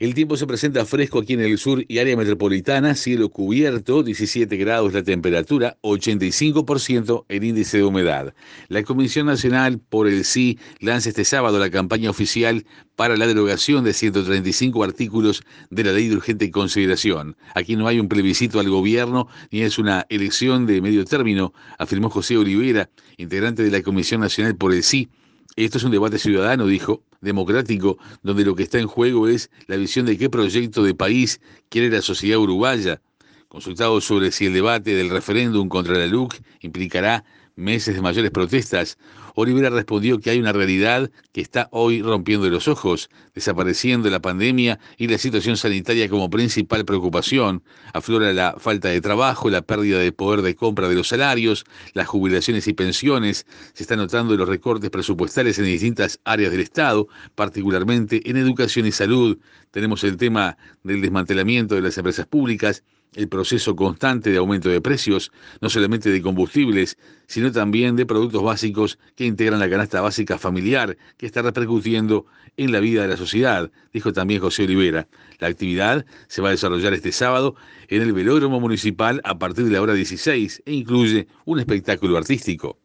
El tiempo se presenta fresco aquí en el sur y área metropolitana, cielo cubierto, 17 grados la temperatura, 85% el índice de humedad. La Comisión Nacional por el Sí lanza este sábado la campaña oficial para la derogación de 135 artículos de la ley de urgente consideración. Aquí no hay un plebiscito al gobierno ni es una elección de medio término, afirmó José Olivera, integrante de la Comisión Nacional por el Sí esto es un debate ciudadano, dijo, democrático, donde lo que está en juego es la visión de qué proyecto de país quiere la sociedad uruguaya. Consultado sobre si el debate del referéndum contra la LUC implicará meses de mayores protestas, Olivera respondió que hay una realidad que está hoy rompiendo los ojos, desapareciendo la pandemia y la situación sanitaria como principal preocupación. Aflora la falta de trabajo, la pérdida de poder de compra de los salarios, las jubilaciones y pensiones. Se están notando los recortes presupuestales en distintas áreas del Estado, particularmente en educación y salud. Tenemos el tema del desmantelamiento de las empresas públicas el proceso constante de aumento de precios, no solamente de combustibles, sino también de productos básicos que integran la canasta básica familiar, que está repercutiendo en la vida de la sociedad, dijo también José Olivera. La actividad se va a desarrollar este sábado en el velódromo municipal a partir de la hora 16 e incluye un espectáculo artístico.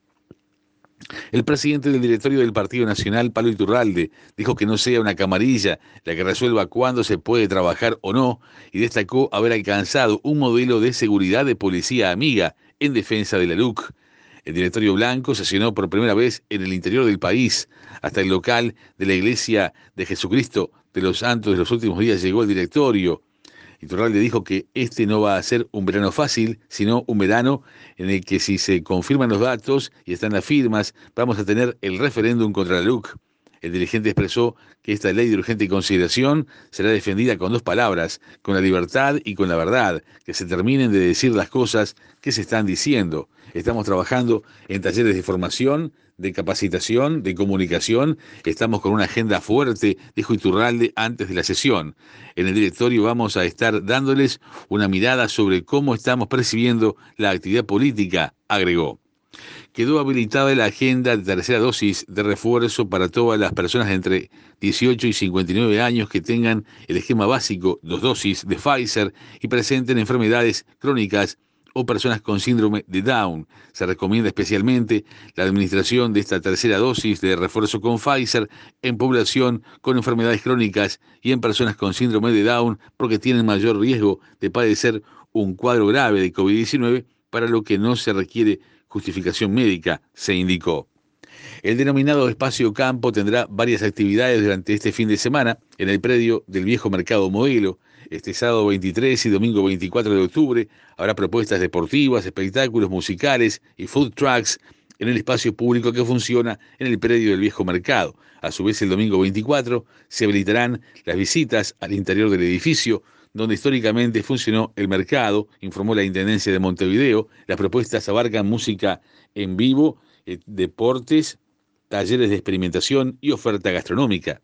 El presidente del directorio del Partido Nacional, Palo Iturralde, dijo que no sea una camarilla la que resuelva cuándo se puede trabajar o no y destacó haber alcanzado un modelo de seguridad de policía amiga en defensa de la LUC. El directorio blanco sesionó por primera vez en el interior del país. Hasta el local de la Iglesia de Jesucristo de los Santos de los últimos días llegó el directorio. Iturralde dijo que este no va a ser un verano fácil, sino un verano en el que si se confirman los datos y están las firmas, vamos a tener el referéndum contra la LUC. El dirigente expresó que esta ley de urgente consideración será defendida con dos palabras, con la libertad y con la verdad, que se terminen de decir las cosas que se están diciendo. Estamos trabajando en talleres de formación, de capacitación, de comunicación. Estamos con una agenda fuerte, dijo Iturralde antes de la sesión. En el directorio vamos a estar dándoles una mirada sobre cómo estamos percibiendo la actividad política, agregó quedó habilitada la agenda de tercera dosis de refuerzo para todas las personas entre 18 y 59 años que tengan el esquema básico, dos dosis de Pfizer y presenten enfermedades crónicas o personas con síndrome de Down. Se recomienda especialmente la administración de esta tercera dosis de refuerzo con Pfizer en población con enfermedades crónicas y en personas con síndrome de Down porque tienen mayor riesgo de padecer un cuadro grave de COVID-19 para lo que no se requiere justificación médica, se indicó. El denominado Espacio Campo tendrá varias actividades durante este fin de semana en el predio del viejo mercado modelo. Este sábado 23 y domingo 24 de octubre habrá propuestas deportivas, espectáculos musicales y food trucks en el espacio público que funciona en el predio del viejo mercado. A su vez, el domingo 24 se habilitarán las visitas al interior del edificio, donde históricamente funcionó el mercado, informó la Intendencia de Montevideo. Las propuestas abarcan música en vivo, eh, deportes, talleres de experimentación y oferta gastronómica.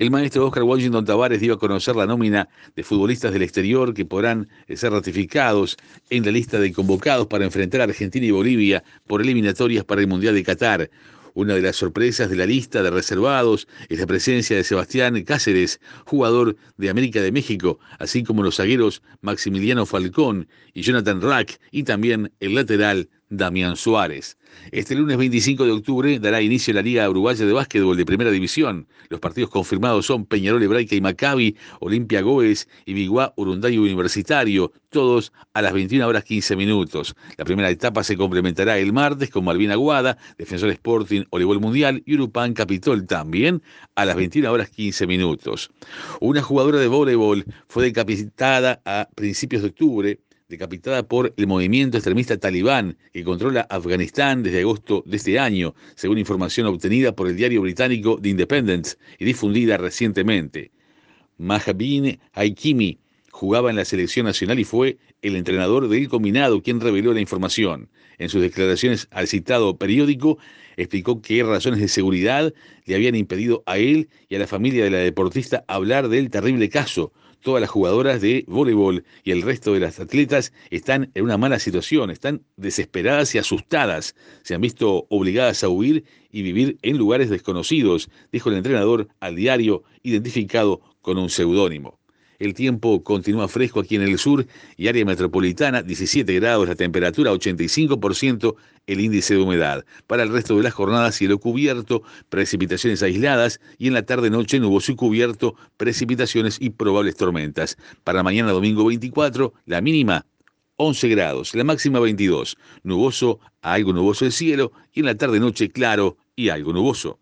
El maestro Oscar Washington Tavares dio a conocer la nómina de futbolistas del exterior que podrán eh, ser ratificados en la lista de convocados para enfrentar a Argentina y Bolivia por eliminatorias para el Mundial de Qatar. Una de las sorpresas de la lista de reservados es la presencia de Sebastián Cáceres, jugador de América de México, así como los zagueros Maximiliano Falcón y Jonathan Rack, y también el lateral Damián Suárez. Este lunes 25 de octubre dará inicio la Liga Uruguaya de Básquetbol de Primera División. Los partidos confirmados son Peñarol Hebraica y Maccabi, Olimpia Goes y Biguá Urunday Universitario, todos a las 21 horas 15 minutos. La primera etapa se complementará el martes con Malvin Aguada, Defensor Sporting, Voleibol Mundial y Urupán Capitol también a las 21 horas 15 minutos. Una jugadora de voleibol fue decapitada a principios de octubre decapitada por el movimiento extremista talibán que controla Afganistán desde agosto de este año, según información obtenida por el diario británico The Independent y difundida recientemente. Mahabin Haikimi jugaba en la selección nacional y fue el entrenador del combinado quien reveló la información. En sus declaraciones al citado periódico, explicó que razones de seguridad le habían impedido a él y a la familia de la deportista hablar del terrible caso, todas las jugadoras de voleibol y el resto de las atletas están en una mala situación, están desesperadas y asustadas, se han visto obligadas a huir y vivir en lugares desconocidos, dijo el entrenador al diario, identificado con un seudónimo. El tiempo continúa fresco aquí en el sur y área metropolitana, 17 grados la temperatura, 85% el índice de humedad. Para el resto de las jornadas, cielo cubierto, precipitaciones aisladas y en la tarde-noche nuboso y cubierto, precipitaciones y probables tormentas. Para mañana domingo 24, la mínima 11 grados, la máxima 22, nuboso algo nuboso el cielo y en la tarde-noche claro y algo nuboso.